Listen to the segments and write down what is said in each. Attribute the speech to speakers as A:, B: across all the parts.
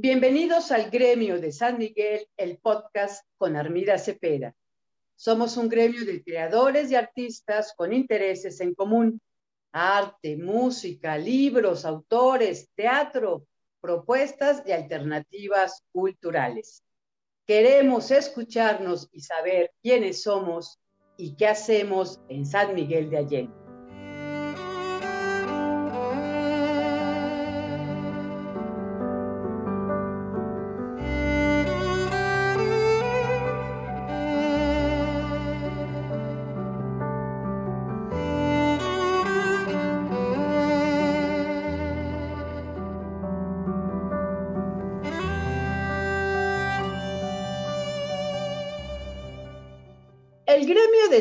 A: Bienvenidos al gremio de San Miguel, el podcast con Armida Cepeda. Somos un gremio de creadores y artistas con intereses en común. Arte, música, libros, autores, teatro, propuestas y alternativas culturales. Queremos escucharnos y saber quiénes somos y qué hacemos en San Miguel de Allende.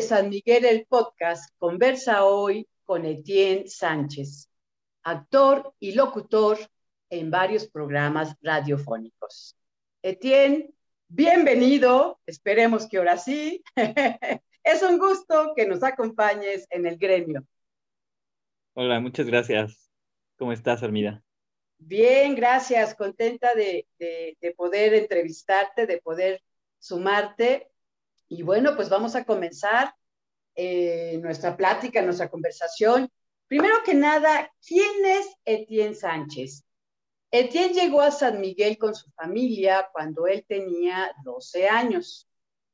A: San Miguel, el podcast, conversa hoy con Etienne Sánchez, actor y locutor en varios programas radiofónicos. Etienne, bienvenido, esperemos que ahora sí. es un gusto que nos acompañes en el gremio.
B: Hola, muchas gracias. ¿Cómo estás, Armida?
A: Bien, gracias. Contenta de, de poder entrevistarte, de poder sumarte y bueno, pues vamos a comenzar eh, nuestra plática, nuestra conversación. Primero que nada, ¿quién es Etienne Sánchez? Etienne llegó a San Miguel con su familia cuando él tenía 12 años.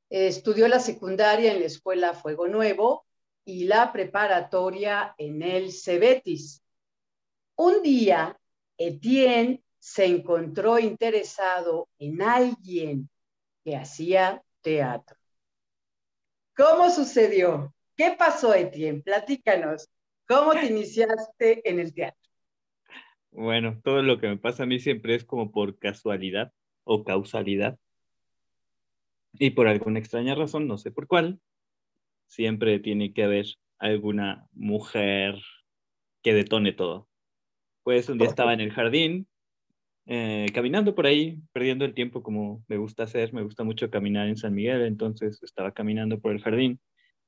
A: estudió la secundaria en la escuela Fuego Nuevo y la preparatoria en el Cebetis. Un día, Etienne se encontró interesado en alguien que hacía teatro. ¿Cómo sucedió? ¿Qué pasó, Etienne? Platícanos. ¿Cómo te iniciaste en el teatro?
B: Bueno, todo lo que me pasa a mí siempre es como por casualidad o causalidad. Y por alguna extraña razón, no sé por cuál, siempre tiene que haber alguna mujer que detone todo. Pues un día estaba en el jardín, eh, caminando por ahí, perdiendo el tiempo como me gusta hacer, me gusta mucho caminar en San Miguel, entonces estaba caminando por el jardín,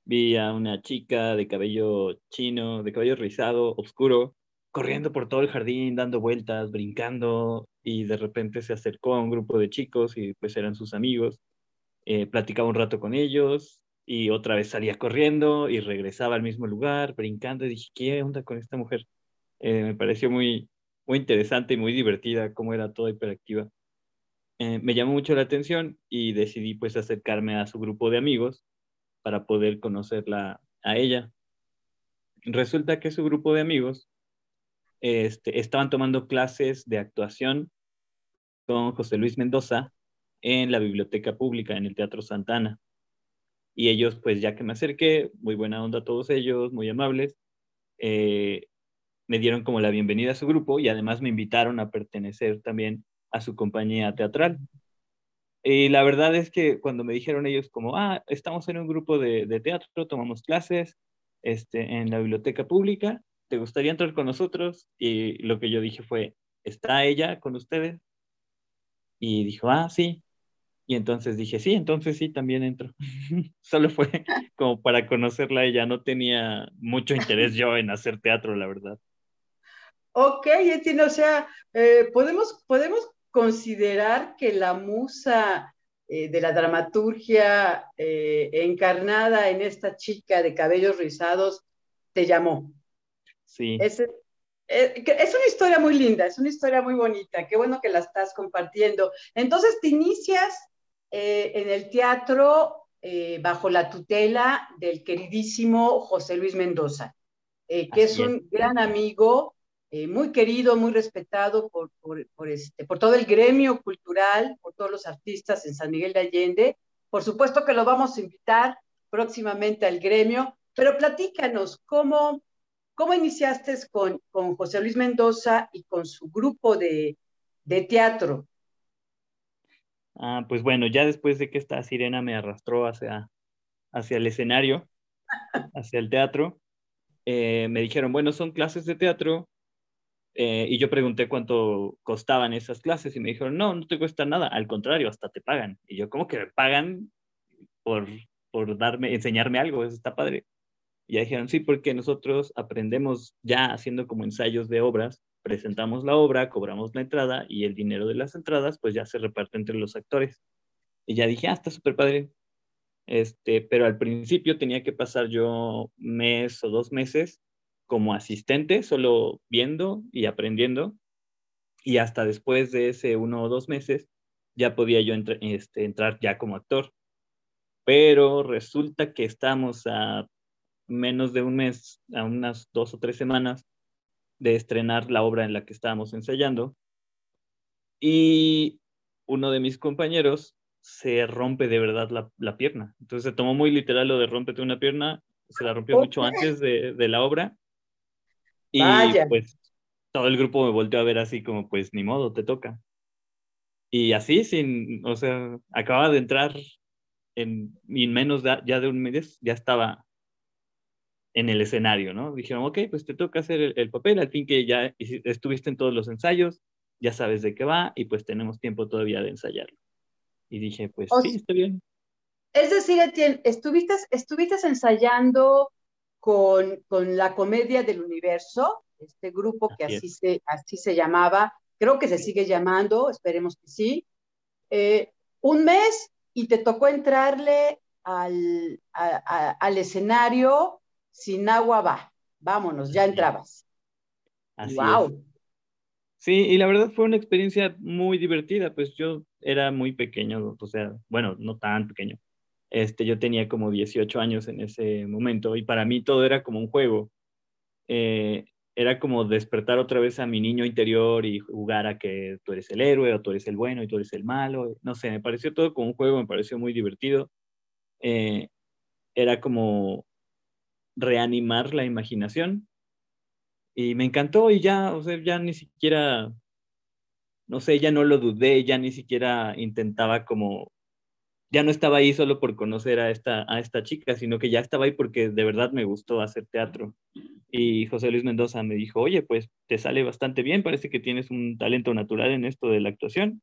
B: vi a una chica de cabello chino, de cabello rizado, oscuro, corriendo por todo el jardín, dando vueltas, brincando, y de repente se acercó a un grupo de chicos y pues eran sus amigos. Eh, platicaba un rato con ellos y otra vez salía corriendo y regresaba al mismo lugar, brincando, y dije, ¿qué onda con esta mujer? Eh, me pareció muy, muy interesante y muy divertida, cómo era toda hiperactiva. Eh, me llamó mucho la atención y decidí pues acercarme a su grupo de amigos para poder conocerla a ella. Resulta que su grupo de amigos este, estaban tomando clases de actuación con José Luis Mendoza en la biblioteca pública, en el Teatro Santana. Y ellos, pues ya que me acerqué, muy buena onda todos ellos, muy amables, eh, me dieron como la bienvenida a su grupo y además me invitaron a pertenecer también a su compañía teatral. Y la verdad es que cuando me dijeron ellos como, ah, estamos en un grupo de, teatro, tomamos clases este, en la biblioteca pública, ¿te gustaría entrar con nosotros? Y lo que yo dije fue, ¿está ella con ustedes? Y dijo, ah, sí. Y entonces dije, sí, entonces sí, también entro. Solo fue como para conocerla ella, no tenía mucho interés yo en hacer teatro, la verdad.
A: Ok, Etienne, o sea, eh, podemos, podemos considerar que la musa eh, de la dramaturgia eh, encarnada en esta chica de cabellos rizados te llamó.
B: Sí.
A: Es, es, una historia muy linda, es una historia muy bonita, qué bueno que la estás compartiendo. Entonces te inicias en el teatro bajo la tutela del queridísimo José Luis Mendoza, que es un gran amigo eh, muy querido, muy respetado por, por, este, por todo el gremio cultural, por todos los artistas en San Miguel de Allende. Por supuesto que lo vamos a invitar próximamente al gremio, pero platícanos, ¿cómo, cómo iniciaste con, con José Luis Mendoza y con su grupo de, de teatro?
B: Ah, pues bueno, ya después de que esta sirena me arrastró hacia, hacia el escenario, hacia el teatro, eh, me dijeron, bueno, son clases de teatro, eh, y yo pregunté cuánto costaban esas clases y me dijeron, no, no te cuesta nada, al contrario, hasta te pagan. Y yo, ¿cómo que me pagan por, por darme, enseñarme algo? Eso está padre. Y ya dijeron, sí, porque nosotros aprendemos ya haciendo como ensayos de obras presentamos la obra, cobramos la entrada y el dinero de las entradas pues ya se reparte entre los actores. Y ya dije, ah, está súper padre. Este, pero al principio tenía que pasar yo mes o dos meses como asistente, solo viendo y aprendiendo. Y hasta después de ese uno o dos meses ya podía yo este, entrar ya como actor. Pero resulta que estamos a menos de un mes, a unas dos o tres semanas de estrenar la obra en la que estábamos ensayando. Y uno de mis compañeros se rompe de verdad la, pierna. Entonces se tomó muy literal lo de rompete una pierna, se la rompió mucho antes de, la obra. Y pues todo el grupo me volteó a ver así como, pues ni modo, te toca. Y así, sin, o sea, acababa de entrar en, en menos ya de un mes, ya estaba en el escenario, ¿no? Dijeron, ok, pues te toca hacer el, papel, al fin que ya estuviste en todos los ensayos, ya sabes de qué va y pues tenemos tiempo todavía de ensayarlo. Y dije, pues sí, está bien.
A: Es decir, Etienne, estuviste, estuviste ensayando con, con, la comedia del universo, este grupo que así, se, así se llamaba, creo que se sigue llamando, esperemos que sí, eh, un mes y te tocó entrarle al, al escenario sin agua va, vámonos, ya entrabas.
B: Así wow. Sí, y la verdad fue una experiencia muy divertida, pues yo era muy pequeño, o sea, bueno, no tan pequeño. Este, yo tenía como 18 años en ese momento y para mí todo era como un juego. Eh, era como despertar otra vez a mi niño interior y jugar a que tú eres el héroe o tú eres el bueno y tú eres el malo. No sé, me pareció todo como un juego, me pareció muy divertido. Eh, era como reanimar la imaginación. Y me encantó y ya, o sea, ya ni siquiera, no sé, ya no lo dudé, ya ni siquiera intentaba como, ya no estaba ahí solo por conocer a esta, a esta chica, sino que ya estaba ahí porque de verdad me gustó hacer teatro. Y José Luis Mendoza me dijo, oye, pues te sale bastante bien, parece que tienes un talento natural en esto de la actuación.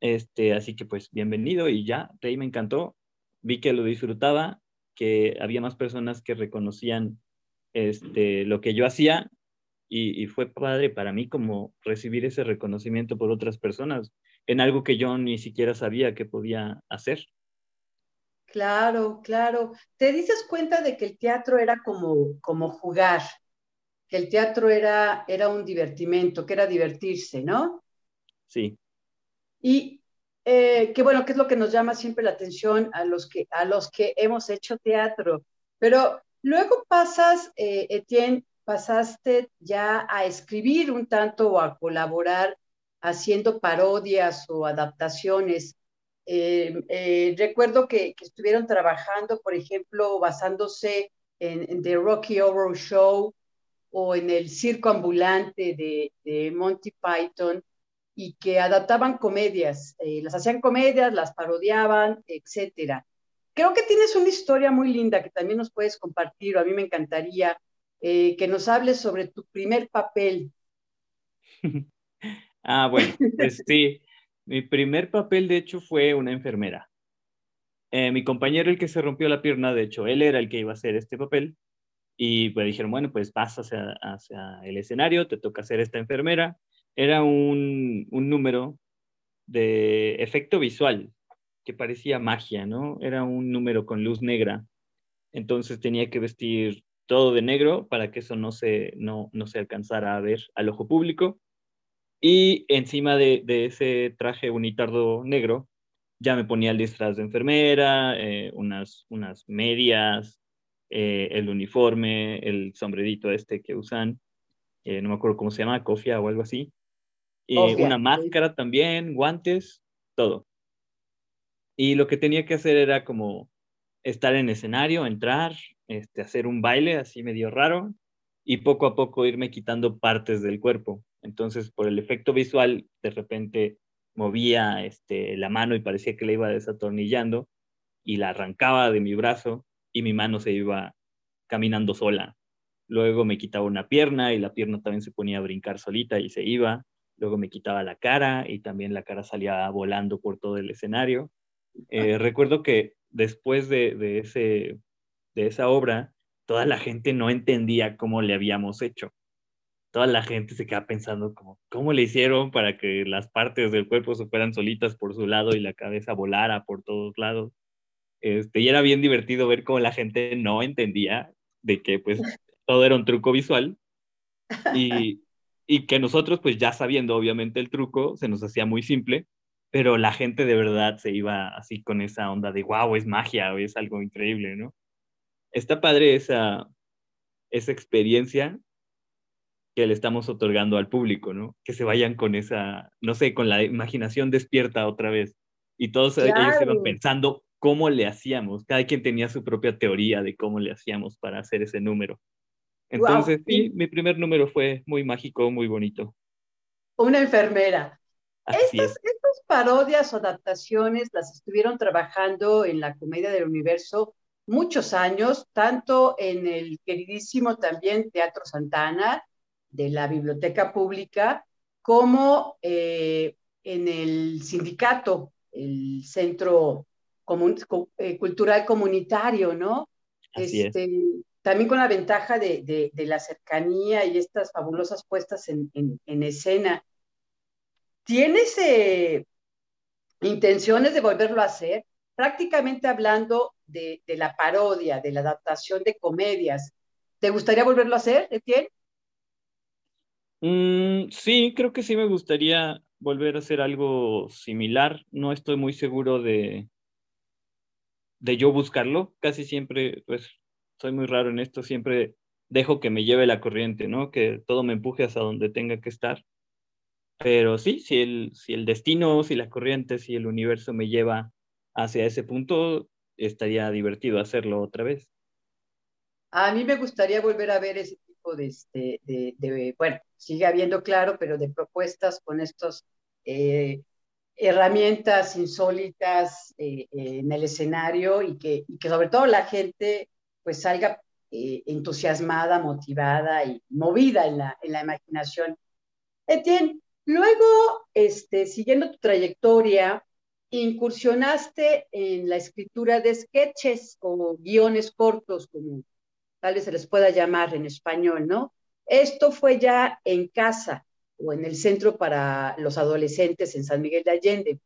B: Este, así que pues bienvenido y ya, ahí me encantó, vi que lo disfrutaba que había más personas que reconocían este, lo que yo hacía y, fue padre para mí como recibir ese reconocimiento por otras personas en algo que yo ni siquiera sabía que podía hacer.
A: Claro, claro. ¿Te dices cuenta de que el teatro era como, como jugar? Que el teatro era, era un divertimento, que era divertirse, ¿no?
B: Sí.
A: Y, eh, que bueno, que es lo que nos llama siempre la atención a los que, a los que hemos hecho teatro. Pero luego pasas, eh, Etienne, pasaste ya a escribir un tanto o a colaborar haciendo parodias o adaptaciones. Eh, recuerdo que, estuvieron trabajando, por ejemplo, basándose en, The Rocky Horror Show o en el circo ambulante de, de Monty Python y que adaptaban comedias, eh, las hacían comedias, las parodiaban, etcétera. Creo que tienes una historia muy linda que también nos puedes compartir, o a mí me encantaría eh, que nos hables sobre tu primer papel.
B: ah, bueno, pues sí, mi primer papel de hecho fue una enfermera. Eh, mi compañero, el que se rompió la pierna, de hecho, él era el que iba a hacer este papel. Y pues dijeron, bueno, pues vas hacia, hacia el escenario, te toca hacer esta enfermera era un, número de efecto visual que parecía magia, ¿no? Era un número con luz negra. Entonces tenía que vestir todo de negro para que eso no se, no, se alcanzara a ver al ojo público. Y encima de, ese traje unitardo negro, ya me ponía el disfraz de enfermera, eh, unas, unas medias, eh, el uniforme, el sombrerito este que usan, eh, no me acuerdo cómo se llama, cofia o algo así una máscara también, guantes, todo. Y lo que tenía que hacer era como estar en escenario, entrar, este, hacer un baile así medio raro y poco a poco irme quitando partes del cuerpo. Entonces, por el efecto visual, de repente movía este, la mano y parecía que la iba desatornillando y la arrancaba de mi brazo y mi mano se iba caminando sola. Luego me quitaba una pierna y la pierna también se ponía a brincar solita y se iba luego me quitaba la cara y también la cara salía volando por todo el escenario. Eh, recuerdo que después de, esa obra, toda la gente no entendía cómo le habíamos hecho. Toda la gente se queda pensando como, ¿cómo le hicieron para que las partes del cuerpo se fueran solitas por su lado y la cabeza volara por todos lados? Este, y era bien divertido ver cómo la gente no entendía de que pues todo era un truco visual y, y que nosotros pues ya sabiendo obviamente el truco se nos hacía muy simple, pero la gente de verdad se iba así con esa onda de wow, es magia es algo increíble, ¿no? Está padre esa, esa experiencia que le estamos otorgando al público, ¿no? Que se vayan con esa, no sé, con la imaginación despierta otra vez. Y todos ellos iban pensando cómo le hacíamos. Cada quien tenía su propia teoría de cómo le hacíamos para hacer ese número. Entonces, sí, mi primer número fue muy mágico, muy bonito.
A: Una enfermera. Estas, estas, parodias o adaptaciones las estuvieron trabajando en la Comedia del Universo muchos años, tanto en el queridísimo también Teatro Santana, de la biblioteca pública, como eh, en el sindicato, el centro eh, cultural comunitario, ¿no? este, También con la ventaja de, la cercanía y estas fabulosas puestas en, escena. ¿Tienes eh, intenciones de volverlo a hacer? Prácticamente hablando de, la parodia, de la adaptación de comedias. ¿Te gustaría volverlo a hacer, Etienne?
B: Mm, sí, creo que sí me gustaría volver a hacer algo similar. No estoy muy seguro de, de yo buscarlo. Casi siempre, pues, soy muy raro en esto. Siempre dejo que me lleve la corriente, ¿no? Que todo me empuje hasta donde tenga que estar. Pero sí, si el, si el destino, si la corriente, si el universo me lleva hacia ese punto, estaría divertido hacerlo otra vez.
A: A mí me gustaría volver a ver ese de, este, de, bueno, sigue habiendo, claro, pero de propuestas con estas eh, herramientas insólitas eh, en el escenario y que, que sobre todo la gente pues salga eh, entusiasmada, motivada y movida en la, en la imaginación. Etienne, luego, este, siguiendo tu trayectoria, incursionaste en la escritura de sketches o guiones cortos, como tal vez se les pueda llamar en español, ¿no? Esto fue ya en casa o en el centro para los adolescentes en San Miguel de Allende.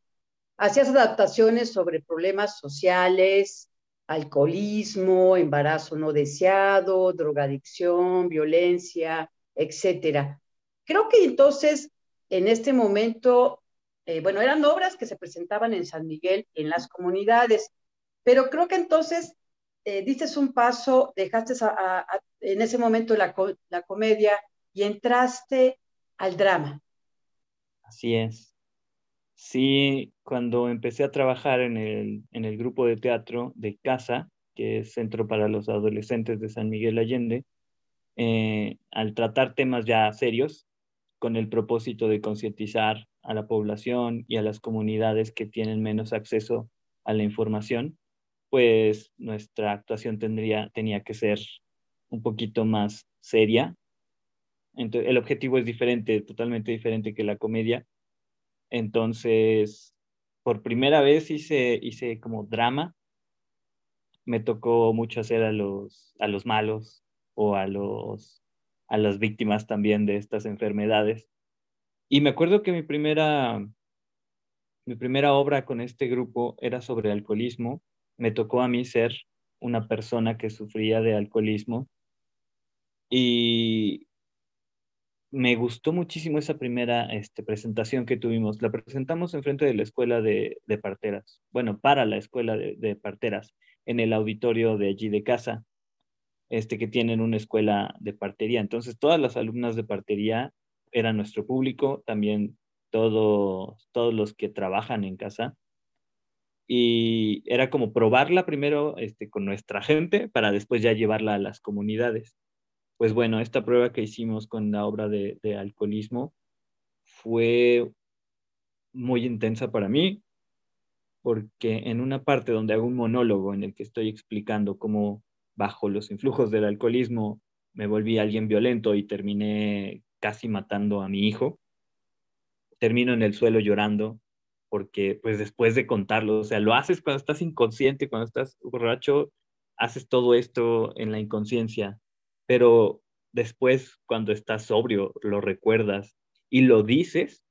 A: Hacías adaptaciones sobre problemas sociales, alcoholismo, embarazo no deseado, drogadicción, violencia, etcétera. Creo que entonces, en este momento, eh, bueno, eran obras que se presentaban en San Miguel, en las comunidades, pero creo que entonces eh, un paso, dejaste en ese momento la, la comedia y entraste al drama.
B: Así es. Sí, cuando empecé a trabajar en el, en el grupo de teatro de Casa, que es Centro para los Adolescentes de San Miguel Allende, eh, al tratar temas ya serios, con el propósito de concientizar a la población y a las comunidades que tienen menos acceso a la información, pues nuestra actuación tendría, tenía que ser un poquito más seria. Entonces, el objetivo es diferente, totalmente diferente que la comedia. Entonces, por primera vez hice, hice como drama. Me tocó mucho hacer a los, a los malos o a, los, a las víctimas también de estas enfermedades. Y me acuerdo que mi primera, mi primera obra con este grupo era sobre alcoholismo me tocó a mí ser una persona que sufría de alcoholismo y me gustó muchísimo esa primera este, presentación que tuvimos. La presentamos enfrente de la escuela de, parteras, bueno, para la escuela de, parteras, en el auditorio de allí de casa, este, que tienen una escuela de partería. Entonces, todas las alumnas de partería eran nuestro público, también todos, todos los que trabajan en casa y era como probarla primero este, con nuestra gente para después ya llevarla a las comunidades. Pues bueno, esta prueba que hicimos con la obra de, alcoholismo fue muy intensa para mí, porque en una parte donde hago un monólogo en el que estoy explicando cómo bajo los influjos del alcoholismo me volví alguien violento y terminé casi matando a mi hijo, termino en el suelo llorando porque pues después de contarlo, o sea, lo haces cuando estás inconsciente, cuando estás borracho, haces todo esto en la inconsciencia, pero después cuando estás sobrio lo recuerdas y lo dices,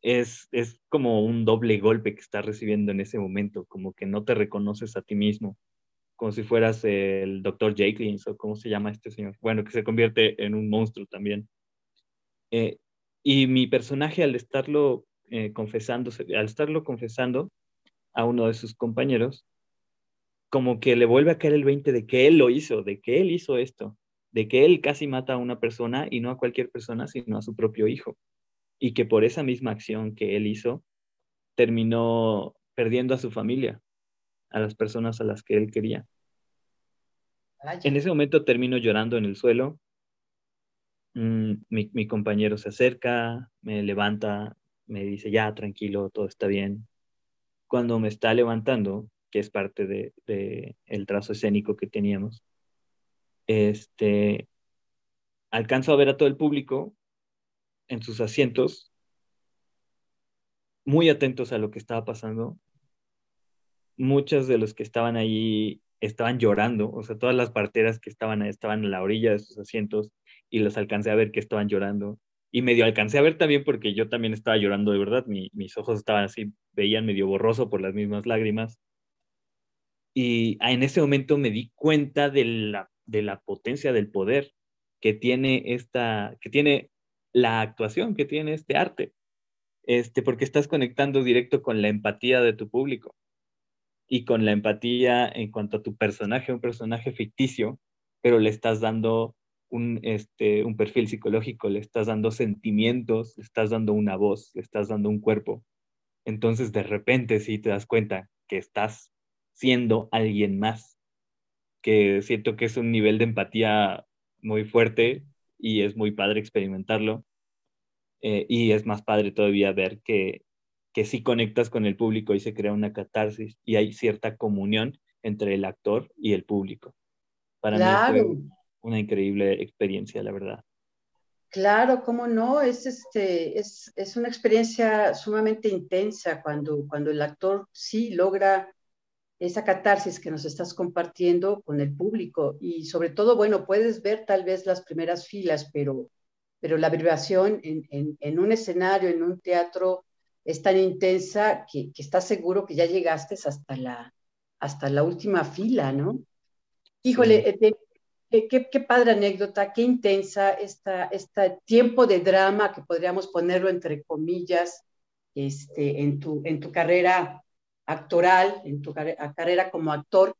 B: es, es como un doble golpe que estás recibiendo en ese momento, como que no te reconoces a ti mismo, como si fueras el doctor Jekyll o cómo se llama este señor, bueno, que se convierte en un monstruo también. Eh, y mi personaje al estarlo eh, confesándose, al estarlo confesando a uno de sus compañeros, como que le vuelve a caer el 20 de que él lo hizo, de que él hizo esto, de que él casi mata a una persona y no a cualquier persona, sino a su propio hijo. Y que por esa misma acción que él hizo, terminó perdiendo a su familia, a las personas a las que él quería. En ese momento termino llorando en el suelo. Mm, mi, mi, compañero se acerca, me levanta, me dice, ya, tranquilo, todo está bien. Cuando me está levantando, que es parte de, de trazo escénico que teníamos, este, alcanzo a ver a todo el público en sus asientos, muy atentos a lo que estaba pasando. Muchos de los que estaban ahí estaban llorando, o sea, todas las parteras que estaban estaban a la orilla de sus asientos y los alcancé a ver que estaban llorando. Y medio alcancé a ver también porque yo también estaba llorando de verdad, mis ojos estaban así, veían medio borroso por las mismas lágrimas. Y en ese momento me di cuenta de la de la potencia del poder que tiene esta, que tiene la actuación, que tiene este arte, este, porque estás conectando directo con la empatía de tu público y con la empatía en cuanto a tu personaje, un personaje ficticio, pero le estás dando un, este, un perfil psicológico, le estás dando sentimientos, le estás dando una voz, le estás dando un cuerpo. Entonces de repente sí te das cuenta que estás siendo alguien más que siento que es un nivel de empatía muy fuerte y es muy padre experimentarlo. Eh, y es más padre todavía ver que, que sí conectas con el público y se crea una catarsis y hay cierta comunión entre el actor y el público. Para mí fue una increíble experiencia, la verdad.
A: Claro, cómo no, es, este, es, es una experiencia sumamente intensa cuando, cuando el actor sí logra esa catarsis que nos estás compartiendo con el público y sobre todo, bueno, puedes ver tal vez las primeras filas, pero, pero la vibración en, en, un escenario, en un teatro, es tan intensa que, que, estás seguro que ya llegaste hasta la, hasta la última fila, ¿no? Híjole, eh, qué, qué, padre anécdota, qué intensa esta, este tiempo de drama que podríamos ponerlo entre comillas este, en, tu, en tu carrera actoral, en tu carrera como actor.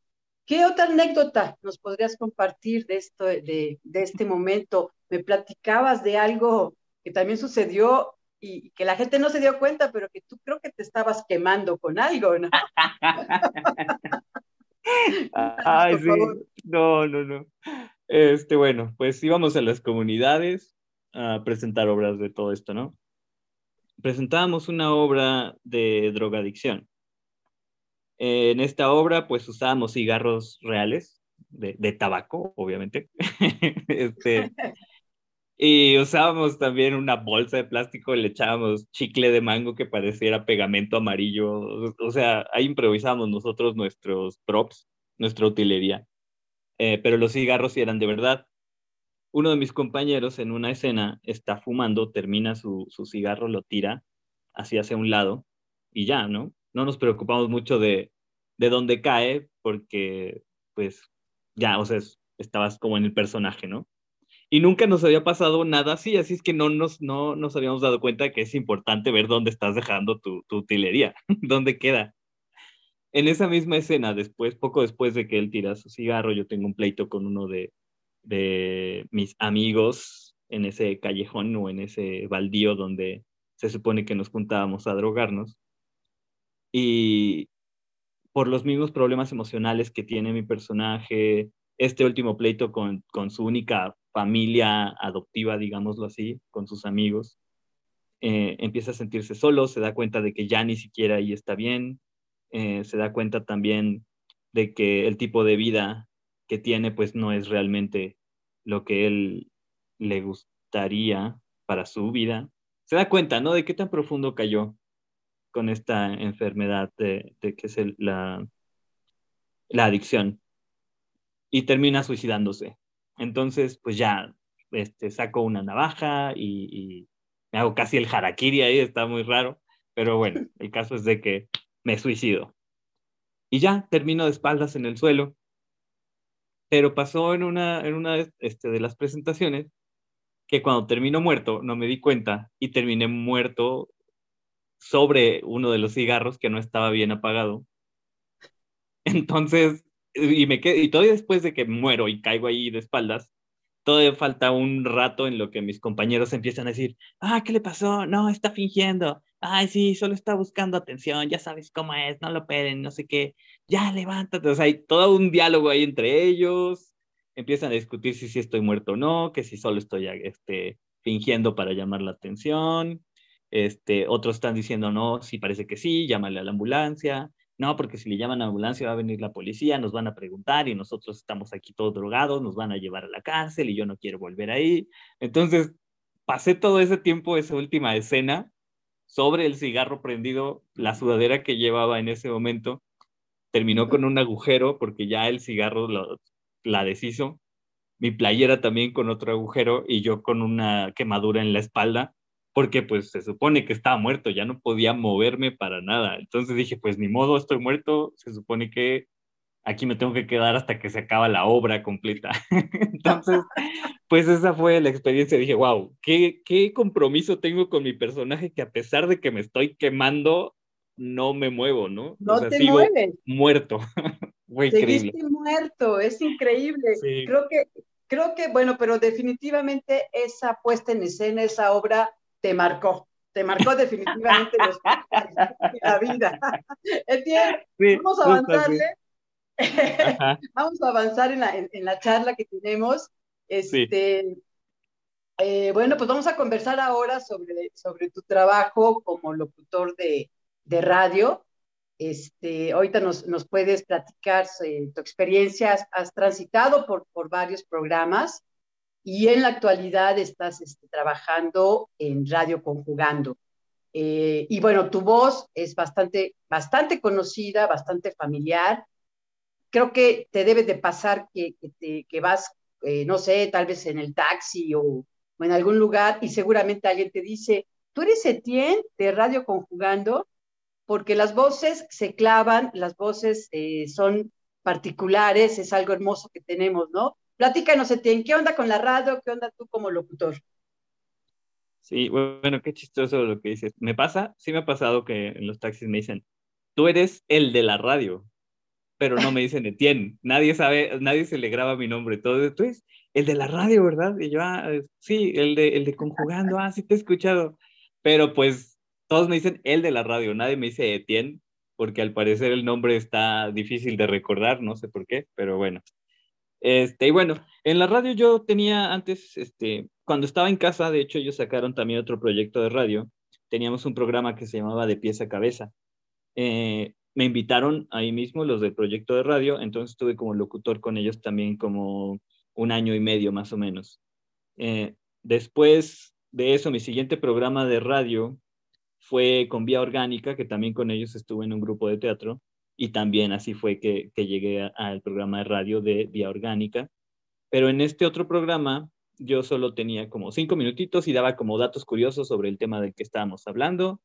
A: ¿Qué otra anécdota nos podrías compartir de, esto, de, de este momento? Me platicabas de algo que también sucedió y que la gente no se dio cuenta, pero que tú creo que te estabas quemando con algo, ¿no?
B: Ay, sí. No, no, no. Este, bueno, pues íbamos a las comunidades a presentar obras de todo esto, ¿no? Presentábamos una obra de drogadicción en esta obra, pues usábamos cigarros reales, de, tabaco, obviamente. este, y usábamos también una bolsa de plástico, le echábamos chicle de mango que pareciera pegamento amarillo. O sea, ahí improvisamos nosotros nuestros props, nuestra utilería. Eh, pero los cigarros sí eran de verdad. Uno de mis compañeros en una escena está fumando, termina su, su cigarro, lo tira hacia hacia un lado y ya, ¿no? No nos preocupamos mucho de, de dónde cae, porque pues ya, o sea, estabas como en el personaje, ¿no? Y nunca nos había pasado nada así, así es que no nos, no nos habíamos dado cuenta que es importante ver dónde estás dejando tu, tu utilería, dónde queda. En esa misma escena, después, poco después de que él tira su cigarro, yo tengo un pleito con uno de, de mis amigos en ese callejón o en ese baldío donde se supone que nos juntábamos a drogarnos. Y, por los mismos problemas emocionales que tiene mi personaje, este último pleito con, con su única familia adoptiva, digámoslo así, con sus amigos, eh, empieza a sentirse solo, se da cuenta de que ya ni siquiera ahí está bien, eh, se da cuenta también de que el tipo de vida que tiene pues no es realmente lo que él le gustaría para su vida. Se da cuenta, ¿no? De qué tan profundo cayó con esta enfermedad de, que es la, la adicción y termina suicidándose. Entonces, pues ya este, saco una navaja y, y me hago casi el harakiri ahí, está muy raro, pero bueno, el caso es de que me suicido. Y ya termino de espaldas en el suelo. Pero pasó en una, en una este, de las presentaciones que cuando termino muerto no me di cuenta y terminé muerto sobre uno de los cigarros que no estaba bien apagado. Entonces, y me quedé, y todavía después de que muero y caigo ahí de espaldas, todavía falta un rato en lo que mis compañeros empiezan a decir, ah, ¿qué le pasó? No, está fingiendo. Ay, sí, solo está buscando atención, ya sabes cómo es, no lo peden, no sé qué. Ya, levántate. O sea, hay todo un diálogo ahí entre ellos. Empiezan a discutir si sí estoy muerto o no, que si solo estoy este, fingiendo para llamar la atención. Este, otros están diciendo, no, sí parece que sí, llámale a la ambulancia. No, porque si le llaman a la ambulancia va a venir la policía, nos van a preguntar y nosotros estamos aquí todos drogados, nos van a llevar a la cárcel y yo no quiero volver ahí. Entonces, pasé todo ese tiempo, esa última escena, sobre el cigarro prendido, la sudadera que llevaba en ese momento, terminó con un agujero porque ya el cigarro la deshizo, mi playera también con otro agujero y yo con una quemadura en la espalda porque pues se supone que estaba muerto, ya no podía moverme para nada. Entonces dije, pues ni modo, estoy muerto, se supone que aquí me tengo que quedar hasta que se acaba la obra completa. Entonces, pues esa fue la experiencia. Dije, wow, ¿qué, qué compromiso tengo con mi personaje que a pesar de que me estoy quemando, no me muevo, ¿no?
A: No te mueves.
B: Muerto.
A: fue increíble. muerto, es increíble. Creo que, creo que, bueno, pero definitivamente esa puesta en escena, esa obra te marcó, te marcó definitivamente los la vida. Entiendo, vamos a avanzarle. vamos a avanzar en la, en, la, charla que tenemos. Este, eh, bueno, pues vamos a conversar ahora sobre, sobre tu trabajo como locutor de, de radio. Este, ahorita nos, nos puedes platicar eh, tu experiencia. Has, has, transitado por, por varios programas y en la actualidad estás este, trabajando en Radio Conjugando. Eh, y bueno, tu voz es bastante, bastante conocida, bastante familiar. Creo que te debe de pasar que, que, vas, eh, no sé, tal vez en el taxi o, en algún lugar y seguramente alguien te dice, tú eres Etienne de Radio Conjugando, porque las voces se clavan, las voces eh, son particulares, es algo hermoso que tenemos, ¿no? Platícanos, Etienne, ¿qué onda con la radio? ¿Qué onda tú como locutor?
B: Sí, bueno, qué chistoso lo que dices. Me pasa, sí me ha pasado que en los taxis me dicen, tú eres el de la radio, pero no me dicen Etienne. Nadie sabe, nadie se le graba mi nombre. Todo, tú eres el de la radio, ¿verdad? Y yo, ah, sí, el de, el de conjugando, ah, sí te he escuchado. Pero pues todos me dicen el de la radio, nadie me dice Etienne, porque al parecer el nombre está difícil de recordar, no sé por qué, pero bueno. Este, y bueno, en la radio yo tenía antes, este, cuando estaba en casa, de hecho ellos sacaron también otro proyecto de radio, teníamos un programa que se llamaba De pieza a cabeza. Eh, me invitaron ahí mismo los del proyecto de radio, entonces estuve como locutor con ellos también como un año y medio más o menos. Eh, después de eso, mi siguiente programa de radio fue con Vía Orgánica, que también con ellos estuve en un grupo de teatro y también así fue que, llegué al programa de radio de Vía Orgánica. Pero en este otro programa yo solo tenía como cinco minutitos y daba como datos curiosos sobre el tema del que estábamos hablando,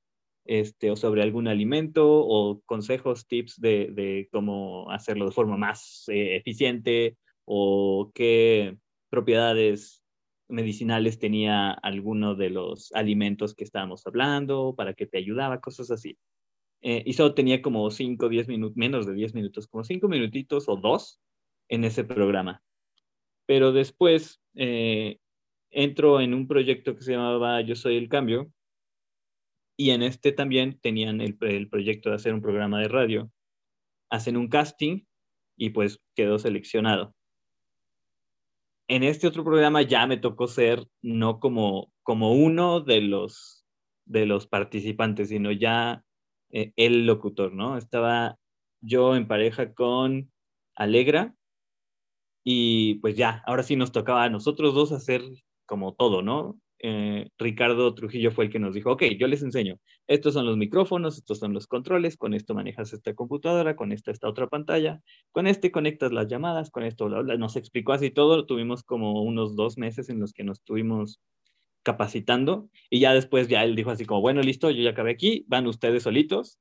B: este, o sobre algún alimento, o consejos, tips de, cómo hacerlo de forma más eh, eficiente, o qué propiedades medicinales tenía alguno de los alimentos que estábamos hablando, para que te ayudaba, cosas así. Eh, y solo tenía como 5, 10 minutos, menos de 10 minutos, como 5 minutitos o 2 en ese programa. Pero después eh, entro en un proyecto que se llamaba Yo Soy el Cambio, y en este también tenían el, el proyecto de hacer un programa de radio. Hacen un casting y pues quedó seleccionado. En este otro programa ya me tocó ser no como, como uno de los, de los participantes, sino ya eh, el locutor, ¿no? Estaba yo en pareja con Alegra y pues ya, ahora sí nos tocaba a nosotros dos hacer como todo, ¿no? eh, Ricardo Trujillo fue el que nos dijo, ok, yo les enseño, estos son los micrófonos, estos son los controles, con esto manejas esta computadora, con esta esta otra pantalla, con este conectas las llamadas, con esto nos explicó así todo, tuvimos como unos dos meses en los que nos estuvimos capacitando y ya después ya él dijo así como, bueno, listo, yo ya acabé aquí, van ustedes solitos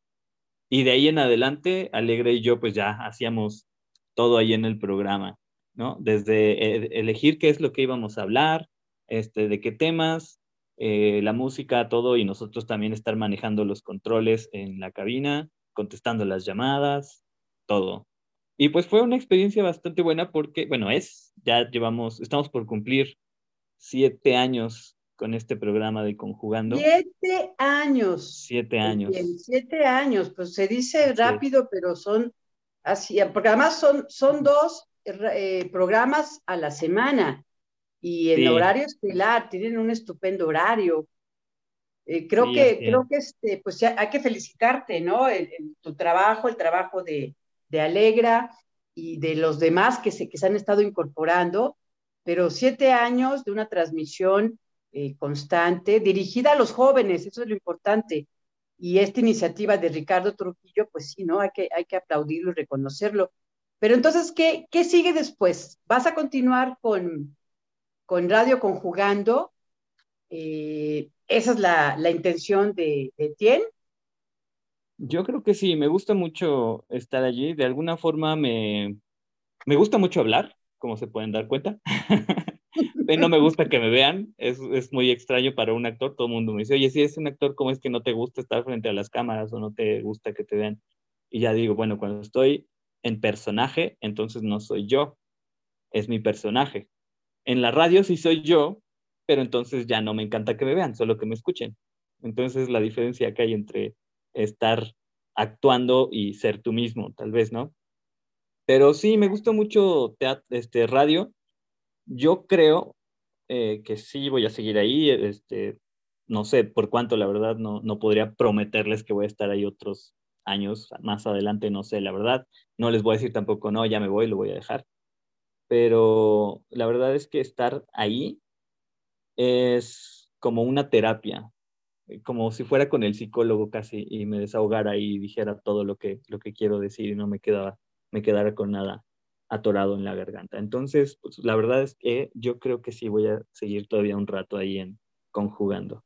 B: y de ahí en adelante, Alegre y yo pues ya hacíamos todo ahí en el programa, ¿no? Desde eh, elegir qué es lo que íbamos a hablar, este, de qué temas, eh, la música, todo, y nosotros también estar manejando los controles en la cabina, contestando las llamadas, todo. Y pues fue una experiencia bastante buena porque, bueno, es, ya llevamos, estamos por cumplir siete años con este programa de Conjugando.
A: Siete años.
B: Siete años.
A: siete años, pues se dice rápido, pero son así, porque además son, son dos eh, programas a la semana y el horario estelar, tienen un estupendo horario. Eh, creo que, creo que este, pues hay que felicitarte, ¿no? tu trabajo, el trabajo de, de, Alegra y de los demás que se, que se han estado incorporando, pero siete años de una transmisión eh, constante, dirigida a los jóvenes, eso es lo importante. Y esta iniciativa de Ricardo Trujillo, pues sí, ¿no? Hay que, hay que aplaudirlo y reconocerlo. Pero entonces, ¿qué, qué sigue después? ¿Vas a continuar con, con Radio Conjugando. Eh, esa es la, la intención de, de Tien.
B: Yo creo que sí, me gusta mucho estar allí. De alguna forma me, me gusta mucho hablar, como se pueden dar cuenta. no me gusta que me vean, es, es, muy extraño para un actor. Todo el mundo me dice, oye, si es un actor, ¿cómo es que no te gusta estar frente a las cámaras o no te gusta que te vean? Y ya digo, bueno, cuando estoy en personaje, entonces no soy yo, es mi personaje. En la radio sí soy yo, pero entonces ya no me encanta que me vean, solo que me escuchen. Entonces la diferencia que hay entre estar actuando y ser tú mismo, tal vez, ¿no? Pero sí, me gusta mucho este, radio. Yo creo eh, que sí voy a seguir ahí. Este, no sé por cuánto, la verdad, no, no podría prometerles que voy a estar ahí otros años más adelante, no sé, la verdad. No les voy a decir tampoco, no, ya me voy, lo voy a dejar pero la verdad es que estar ahí es como una terapia, eh, como si fuera con el psicólogo casi y me desahogara y dijera todo lo que, lo que quiero decir y no me quedaba, me quedara con nada atorado en la garganta. Entonces, pues, la verdad es que yo creo que sí voy a seguir todavía un rato ahí en conjugando.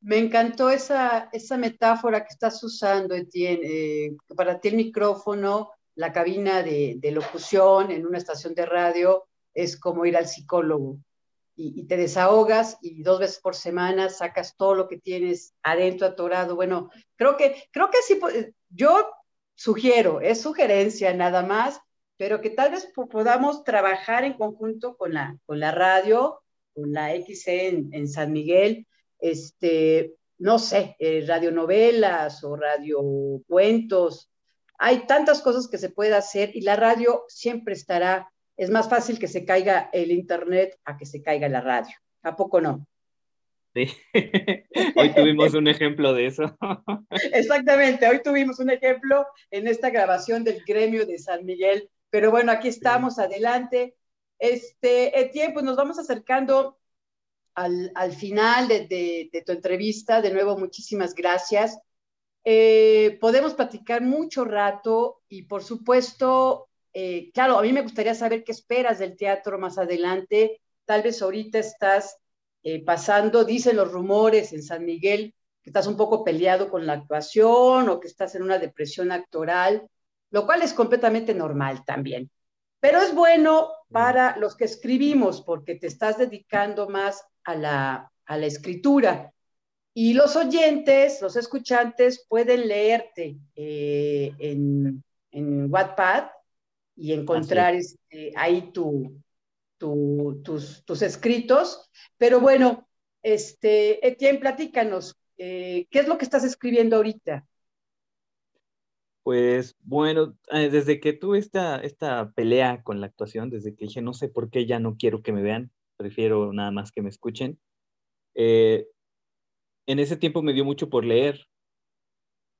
A: Me encantó esa, esa metáfora que estás usando, Etienne. Eh, para ti el micrófono la cabina de, locución en una estación de radio es como ir al psicólogo y, te desahogas y dos veces por semana sacas todo lo que tienes adentro atorado. Bueno, creo que, creo que sí, yo sugiero, es sugerencia nada más, pero que tal vez podamos trabajar en conjunto con la, con la radio, con la XC en, San Miguel, este, no sé, eh, radionovelas o radiocuentos, hay tantas cosas que se puede hacer y la radio siempre estará. Es más fácil que se caiga el Internet a que se caiga la radio. ¿A poco no?
B: Sí, hoy tuvimos un ejemplo de eso.
A: Exactamente, hoy tuvimos un ejemplo en esta grabación del gremio de San Miguel. Pero bueno, aquí estamos, adelante. Este, Etienne, pues nos vamos acercando al, final de, de, tu entrevista. De nuevo, muchísimas gracias. Eh, podemos platicar mucho rato y por supuesto, eh, claro, a mí me gustaría saber qué esperas del teatro más adelante. Tal vez ahorita estás eh, pasando, dicen los rumores en San Miguel, que estás un poco peleado con la actuación o que estás en una depresión actoral, lo cual es completamente normal también. Pero es bueno para los que escribimos porque te estás dedicando más a la, a la escritura. Y los oyentes, los escuchantes pueden leerte eh, en, en Wattpad y encontrar este, ahí tu, tus, tus, escritos. Pero bueno, este, Etienne, platícanos, eh, ¿qué es lo que estás escribiendo ahorita?
B: Pues bueno, eh, desde que tuve esta, esta pelea con la actuación, desde que dije, no sé por qué ya no quiero que me vean, prefiero nada más que me escuchen, eh, en ese tiempo me dio mucho por leer.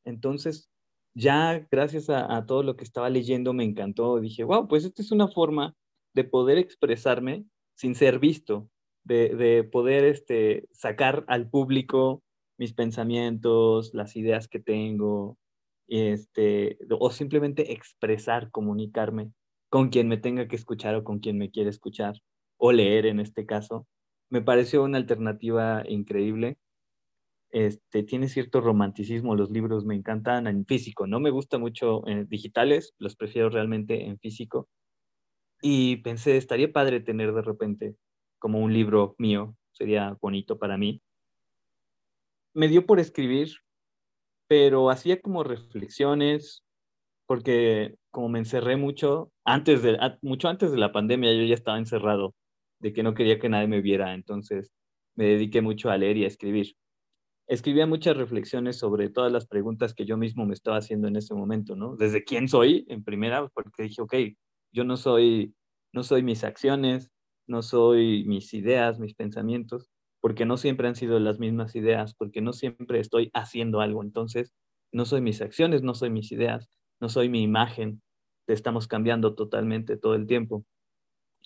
B: Entonces, ya gracias a, todo lo que estaba leyendo me encantó. Dije, wow, pues esta es una forma de poder expresarme sin ser visto. de, de poder este, sacar al público mis pensamientos, las ideas que tengo, este, o simplemente expresar, comunicarme con quien me tenga que escuchar o con quien me quiere escuchar, o leer en este caso, me pareció una alternativa increíble. Este, tiene cierto romanticismo, los libros me encantan en físico, no me gusta mucho en digitales, los prefiero realmente en físico. Y pensé, estaría padre tener de repente como un libro mío, sería bonito para mí me dio por escribir, pero hacía como reflexiones, porque como me encerré mucho, antes de, mucho antes de la pandemia yo ya estaba encerrado, de que no quería que nadie me viera, entonces me dediqué mucho a leer y a escribir. Escribía muchas reflexiones sobre todas las preguntas que yo mismo me estaba haciendo en ese momento, ¿no? Desde quién soy, en primera, porque dije, ok, yo no soy, no soy mis acciones, no soy mis ideas, mis pensamientos, porque no siempre han sido las mismas ideas, porque no siempre estoy haciendo algo. Entonces, no soy mis acciones, no soy mis ideas, no soy mi imagen. Estamos cambiando totalmente todo el tiempo.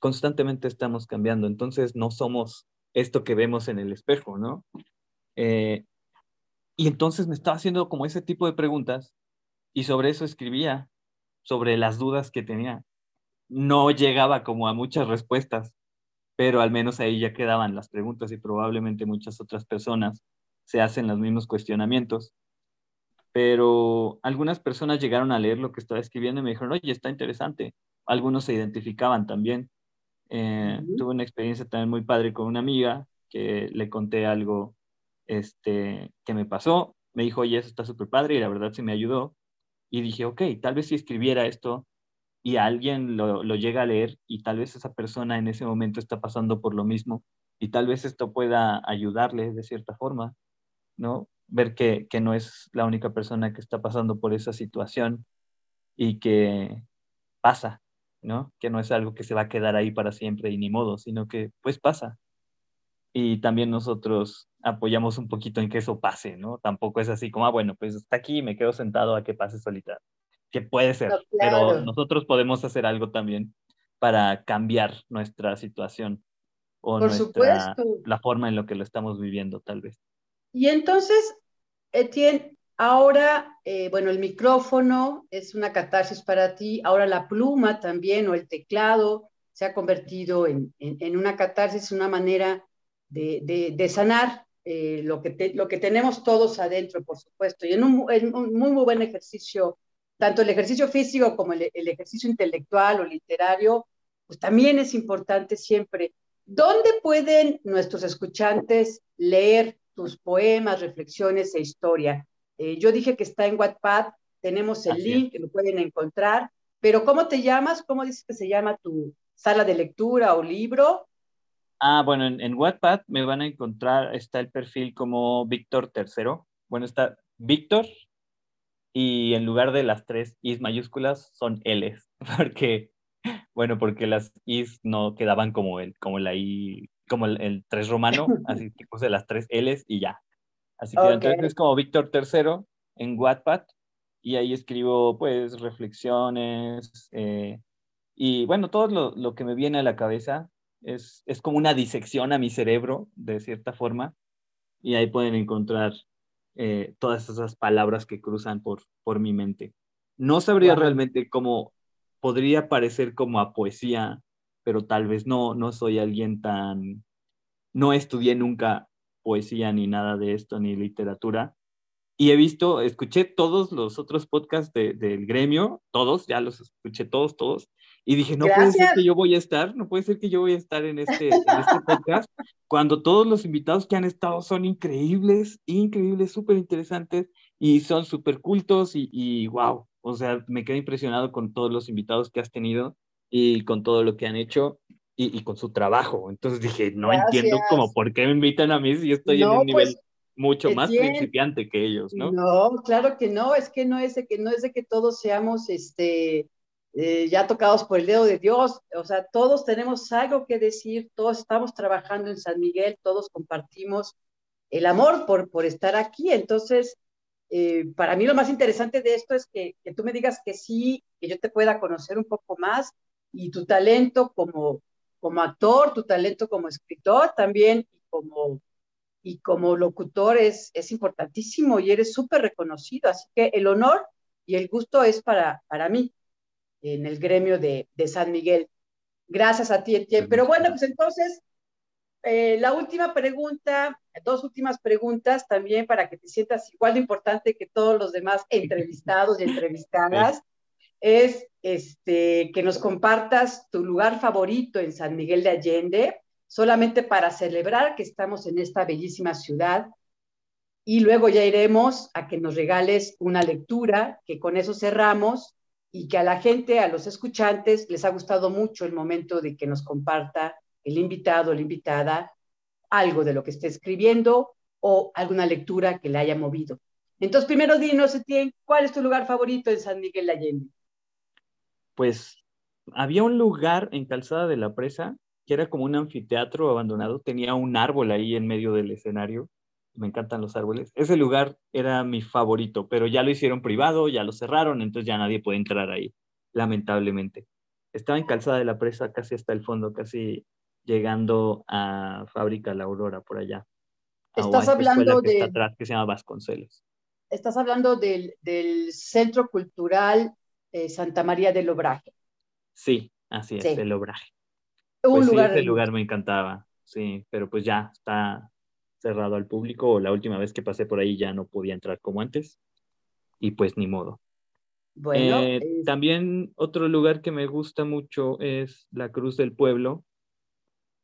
B: Constantemente estamos cambiando. Entonces, no somos esto que vemos en el espejo, ¿no? Eh, y entonces me estaba haciendo como ese tipo de preguntas y sobre eso escribía, sobre las dudas que tenía. No llegaba como a muchas respuestas, pero al menos ahí ya quedaban las preguntas y probablemente muchas otras personas se hacen los mismos cuestionamientos. Pero algunas personas llegaron a leer lo que estaba escribiendo y me dijeron, oye, está interesante. Algunos se identificaban también. Eh, tuve una experiencia también muy padre con una amiga que le conté algo este, que me pasó. Me dijo, oye, eso está súper padre y la verdad sí me ayudó. Y dije, ok, tal vez si escribiera esto y alguien lo, llega a leer y tal vez esa persona en ese momento está pasando por lo mismo y tal vez esto pueda ayudarle de cierta forma, ¿no? Ver que, que no es la única persona que está pasando por esa situación y que pasa, ¿no? Que no es algo que se va a quedar ahí para siempre y ni modo, sino que pues pasa. Y también nosotros apoyamos un poquito en que eso pase, ¿no? Tampoco es así como, ah, bueno, pues está aquí, me quedo sentado a que pase solita que puede ser, pero nosotros podemos hacer algo también para cambiar nuestra situación o nuestra, la forma en la que lo estamos viviendo, tal vez.
A: Y entonces, Etienne, ahora, eh, bueno, el micrófono es una catarsis para ti, ahora la pluma también o el teclado se ha convertido en, en, una catarsis, una manera de, de, sanar eh, lo, que lo que tenemos todos adentro, por supuesto, y en un, en un muy, muy buen ejercicio tanto el ejercicio físico como el, ejercicio intelectual o literario, pues también es importante siempre. ¿Dónde pueden nuestros escuchantes leer tus poemas, reflexiones e historia? Eh, yo dije que está en Wattpad, tenemos el link, que lo pueden encontrar, pero ¿cómo te llamas? ¿Cómo dices que se llama tu sala de lectura o libro?
B: Ah, bueno, en, en Wattpad me van a encontrar, está el perfil como Víctor Tercero. Bueno, está Víctor y en lugar de las tres Is mayúsculas son Ls, porque, bueno, porque las Is no quedaban como el, como la I, como el, tres romano, así que puse las tres Ls y ya. Así que entonces es como Víctor III en Wattpad y ahí escribo pues reflexiones eh, y bueno, todo lo, lo, que me viene a la cabeza es, es como una disección a mi cerebro de cierta forma y ahí pueden encontrar eh, todas esas palabras que cruzan por, por mi mente. No sabría realmente cómo podría parecer como a poesía, pero tal vez no, no soy alguien tan, no estudié nunca poesía ni nada de esto, ni literatura. Y he visto, escuché todos los otros podcasts del gremio, todos, ya los escuché todos, todos, y dije, no puede ser que yo voy a estar, no puede ser que yo voy a estar en este, en este podcast, cuando todos los invitados que han estado son increíbles, increíbles, súper interesantes y son súper cultos y, y wow, o sea, me quedé impresionado con todos los invitados que has tenido y con todo lo que han hecho y, y con su trabajo. Entonces dije, no entiendo como por qué me invitan a mí si yo estoy en un nivel pues, mucho más principiante que ellos, ¿no?
A: No, claro que no, es que no es de que no es de que todos seamos este eh, ya tocados por el dedo de Dios, o sea, todos tenemos algo que decir, todos estamos trabajando en San Miguel, todos compartimos el amor por, por estar aquí, entonces, eh, para mí lo más interesante de esto es que, que, tú me digas que sí, que yo te pueda conocer un poco más y tu talento como, como actor, tu talento como escritor también y como, y como locutor es, es importantísimo y eres súper reconocido. Así que el honor y el gusto es para, para mí en el gremio de, de San Miguel. Gracias a ti, Etienne. Pero bueno, pues entonces, eh, la última pregunta, dos últimas preguntas también para que te sientas igual de importante que todos los demás entrevistados y entrevistadas, es este, que nos compartas tu lugar favorito en San Miguel de Allende, solamente para celebrar que estamos en esta bellísima ciudad. Y luego ya iremos a que nos regales una lectura, que con eso cerramos y que a la gente, a los escuchantes, les ha gustado mucho el momento de que nos comparta el invitado o la invitada algo de lo que esté escribiendo o alguna lectura que le haya movido. Entonces, primero dinos, Etienne, ¿cuál es tu lugar favorito en San Miguel de Allende?
B: Pues había un lugar en Calzada de la Presa que era como un anfiteatro abandonado, tenía un árbol ahí en medio del escenario me encantan los árboles. Ese lugar era mi favorito, pero ya lo hicieron privado, ya lo cerraron, entonces ya nadie puede entrar ahí, lamentablemente. Estaba en Calzada de la Presa, casi hasta el fondo, casi llegando a Fábrica La Aurora, por allá.
A: Estás hablando
B: que
A: de...
B: Está atrás, que se llama Vasconcelos.
A: Estás hablando del, del Centro Cultural eh, Santa María del Obraje.
B: Sí, así es, sí. el Obraje.
A: Un
B: pues
A: lugar
B: sí, ese lugar me encantaba, sí, pero pues ya está, cerrado al público o la última vez que pasé por ahí ya no podía entrar como antes y pues ni modo.
A: Bueno,
B: eh,
A: es...
B: también otro lugar que me gusta mucho es la Cruz del Pueblo,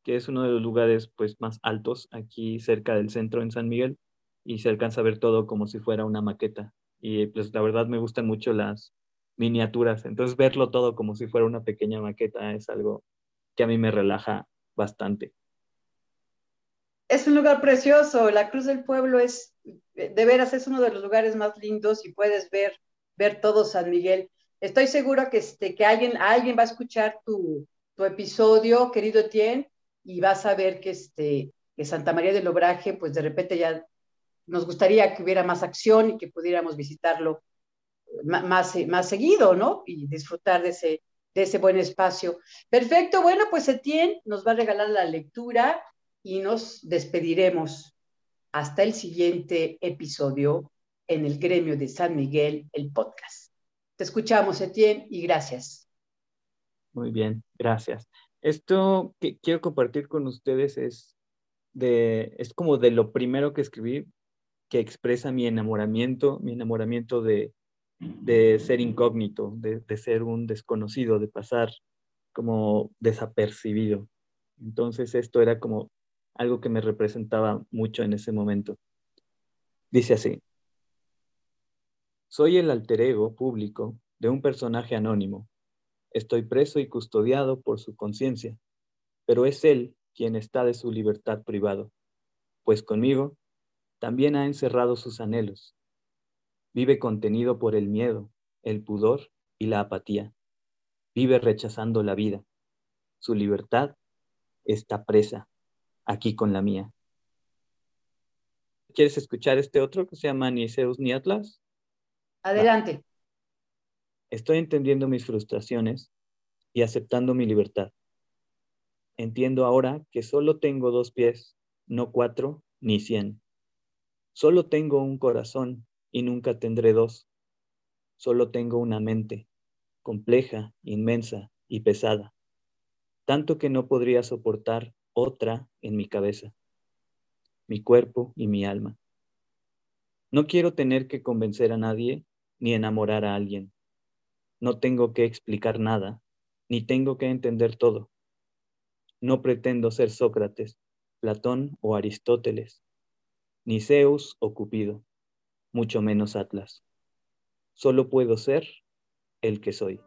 B: que es uno de los lugares pues más altos aquí cerca del centro en San Miguel y se alcanza a ver todo como si fuera una maqueta y pues la verdad me gustan mucho las miniaturas, entonces verlo todo como si fuera una pequeña maqueta es algo que a mí me relaja bastante.
A: Es un lugar precioso, la Cruz del Pueblo es, de veras, es uno de los lugares más lindos y puedes ver, ver todo San Miguel. Estoy seguro que, este, que alguien, alguien va a escuchar tu, tu episodio, querido Etienne, y vas a ver que, este, que Santa María del Obraje, pues de repente ya nos gustaría que hubiera más acción y que pudiéramos visitarlo más, más seguido, ¿no? Y disfrutar de ese, de ese buen espacio. Perfecto, bueno, pues Etienne nos va a regalar la lectura y nos despediremos hasta el siguiente episodio en el gremio de San Miguel, el podcast. Te escuchamos, Etienne, y gracias.
B: Muy bien, gracias. Esto que quiero compartir con ustedes es de, es como de lo primero que escribí que expresa mi enamoramiento, mi enamoramiento de, de ser incógnito, de, de ser un desconocido, de pasar como desapercibido. Entonces esto era como algo que me representaba mucho en ese momento. Dice así, soy el alter ego público de un personaje anónimo. Estoy preso y custodiado por su conciencia, pero es él quien está de su libertad privado, pues conmigo también ha encerrado sus anhelos. Vive contenido por el miedo, el pudor y la apatía. Vive rechazando la vida. Su libertad está presa aquí con la mía. ¿Quieres escuchar este otro que se llama Ni Zeus ni Atlas?
A: Adelante. Va.
B: Estoy entendiendo mis frustraciones y aceptando mi libertad. Entiendo ahora que solo tengo dos pies, no cuatro ni cien. Solo tengo un corazón y nunca tendré dos. Solo tengo una mente, compleja, inmensa y pesada, tanto que no podría soportar otra en mi cabeza, mi cuerpo y mi alma. No quiero tener que convencer a nadie ni enamorar a alguien. No tengo que explicar nada, ni tengo que entender todo. No pretendo ser Sócrates, Platón o Aristóteles, ni Zeus o Cupido, mucho menos Atlas. Solo puedo ser el que soy.